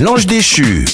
L'ange déchu.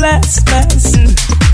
blast, blast. Mm.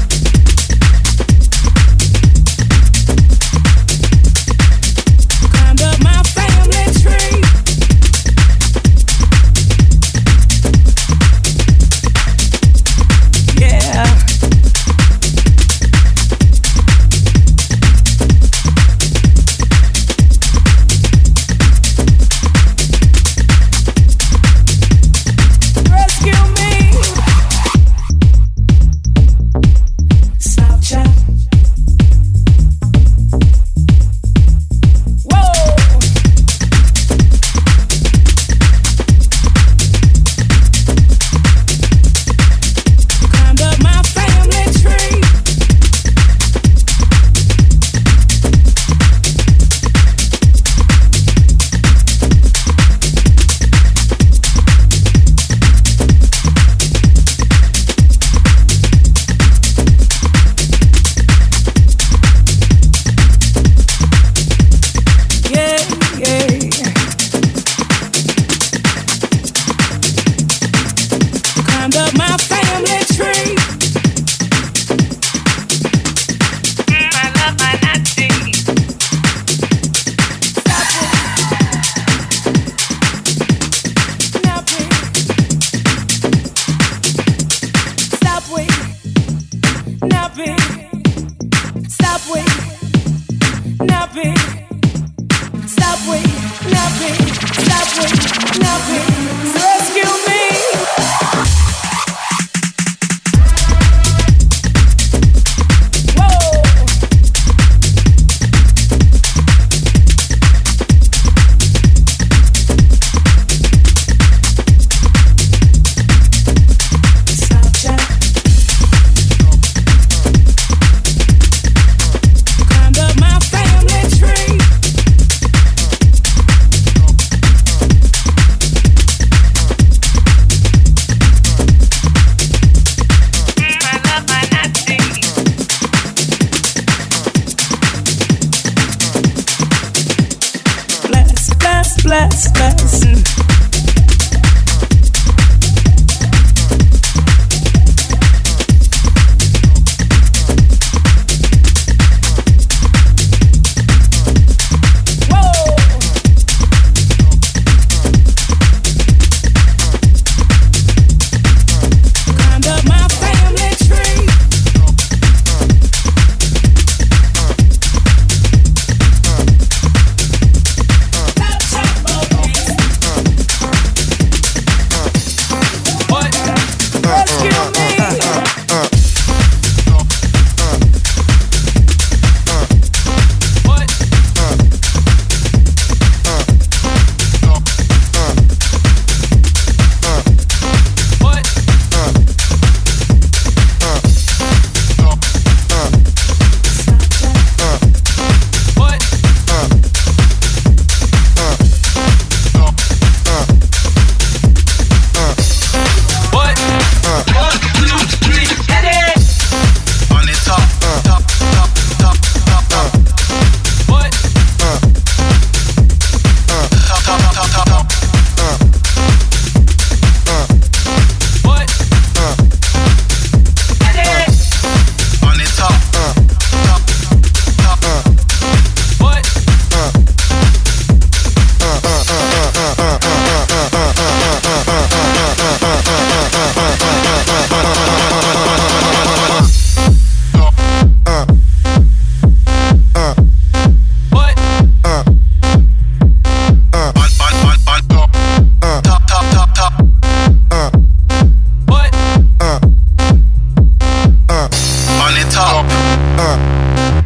Uh.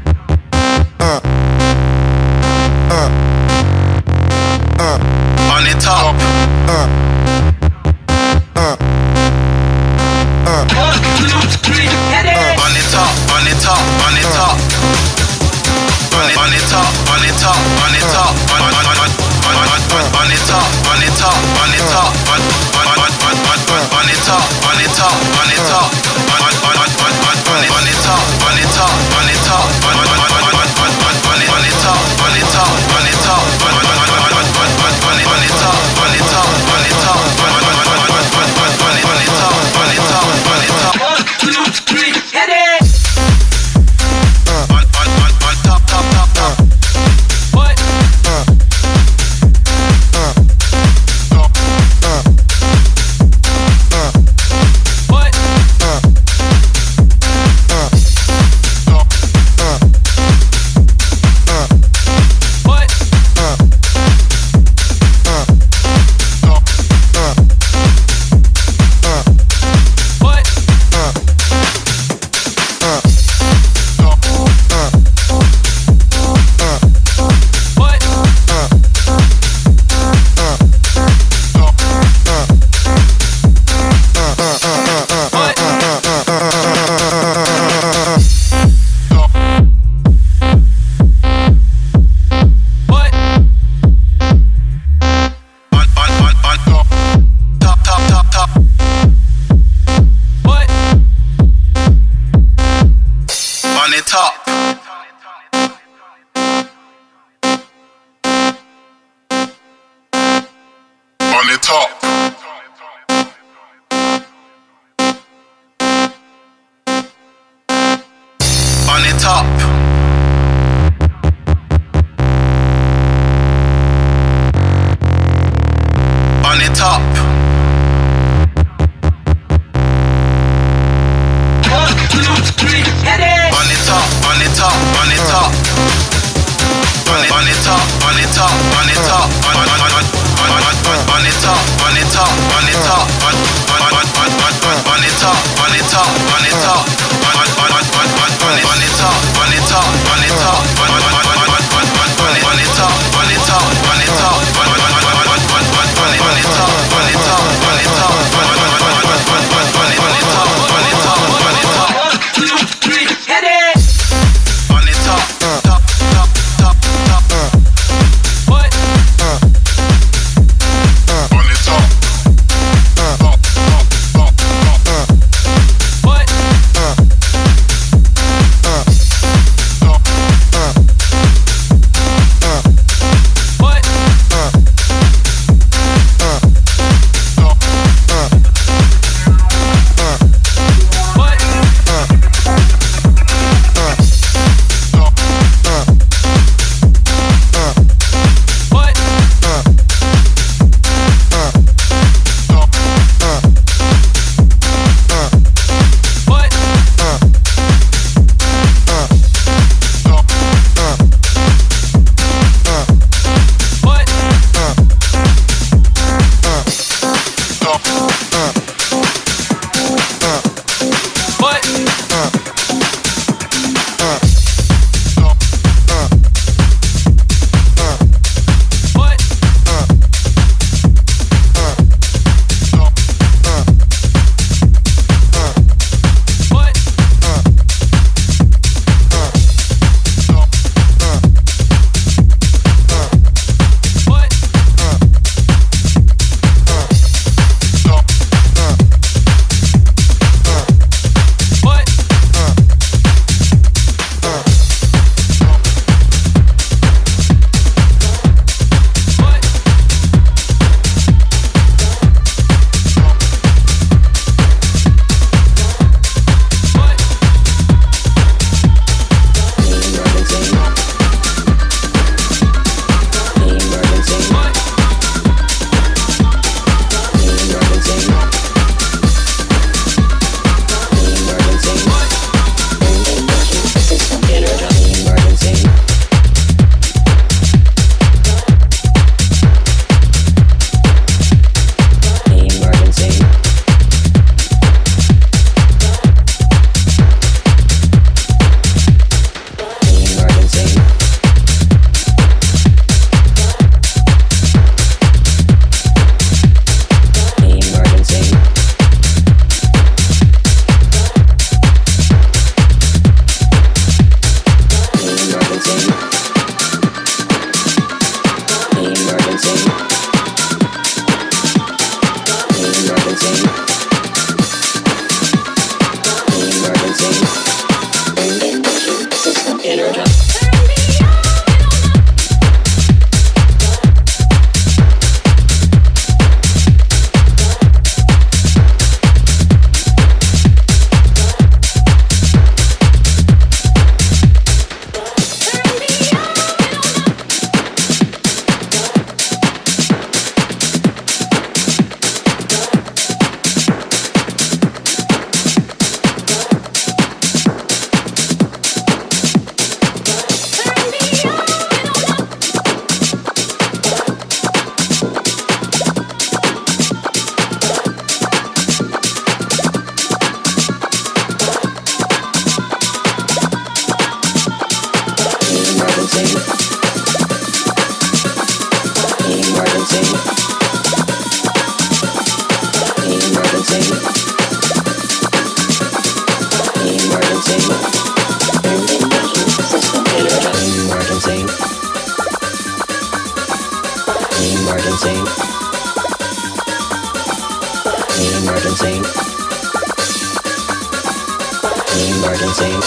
Emergency.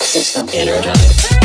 System energized.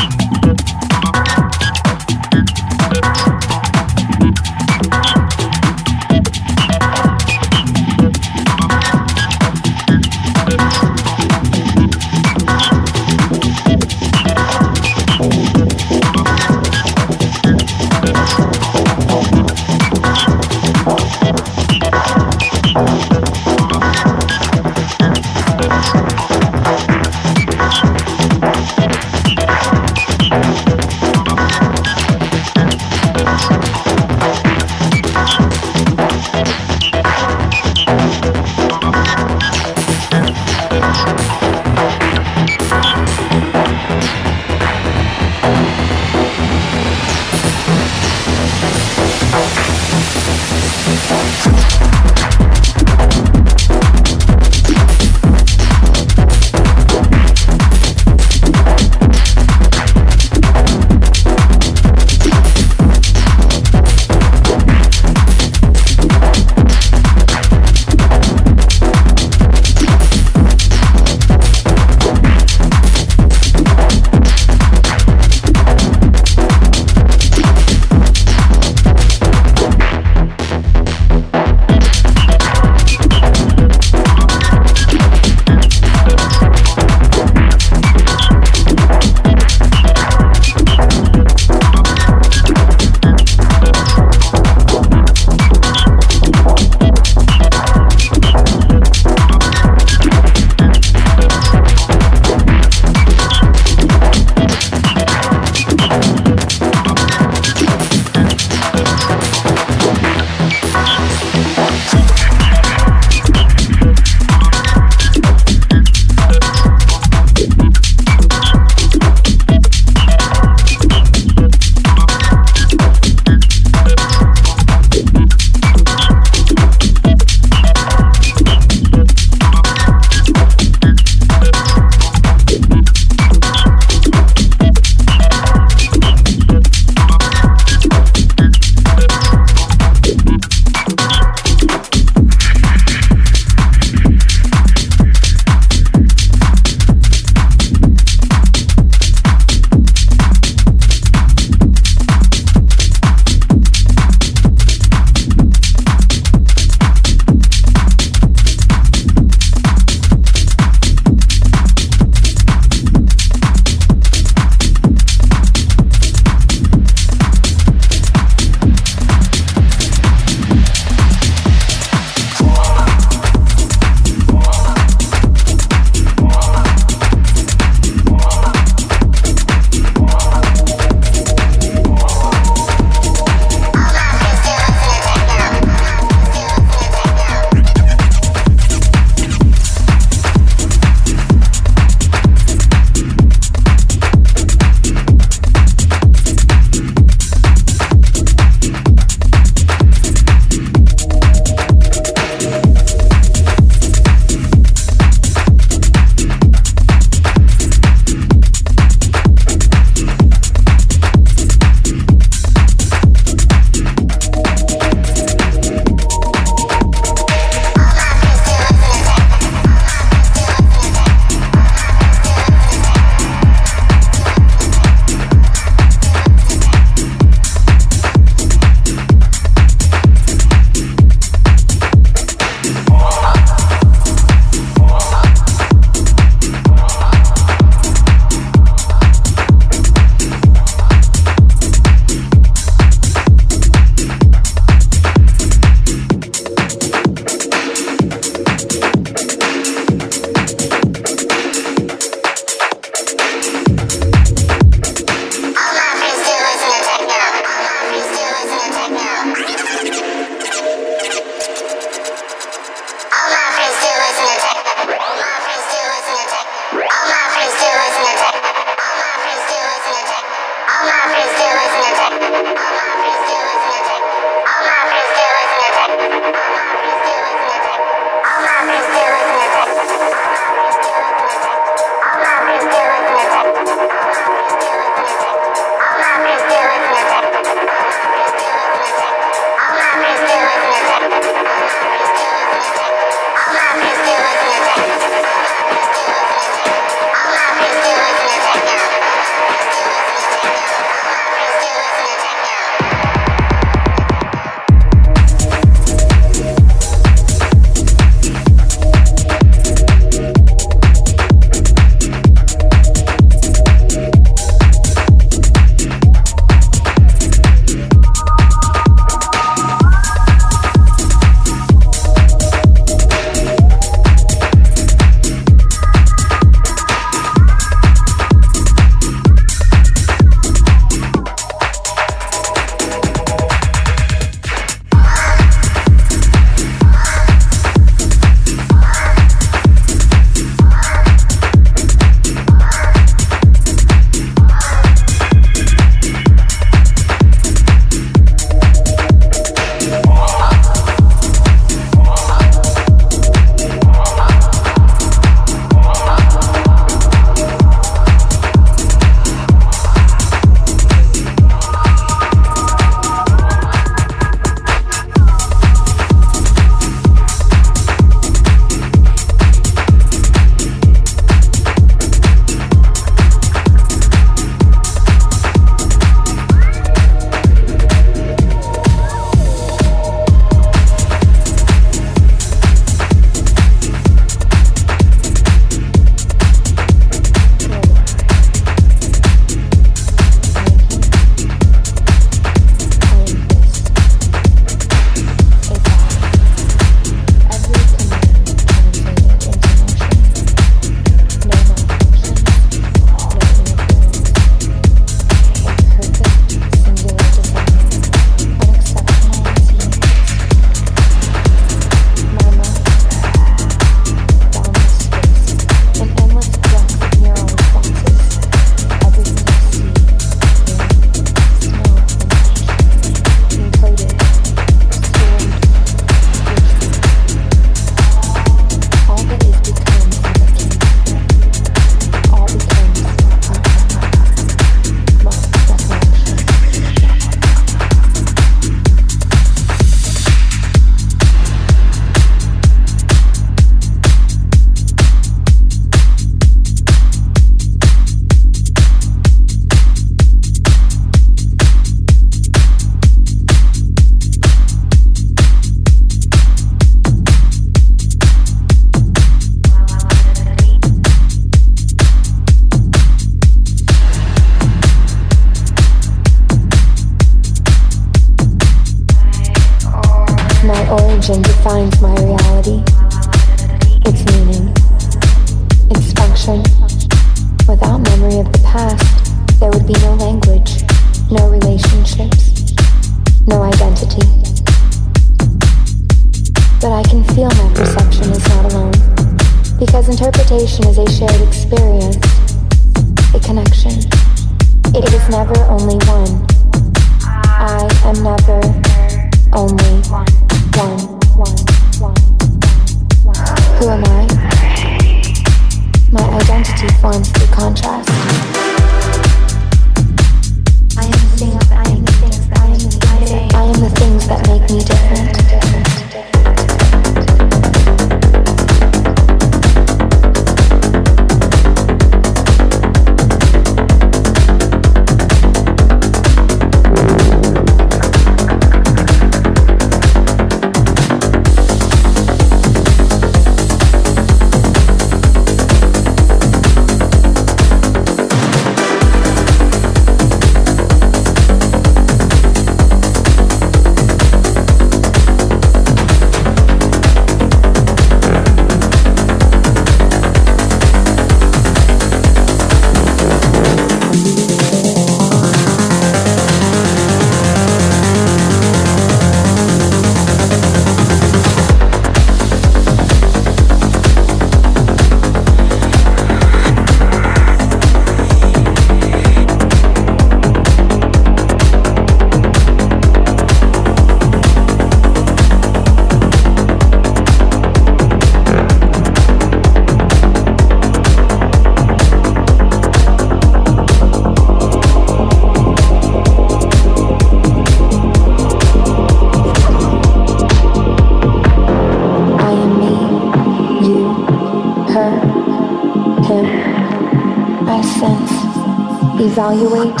Evaluate,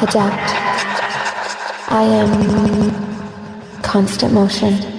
adapt. I am constant motion.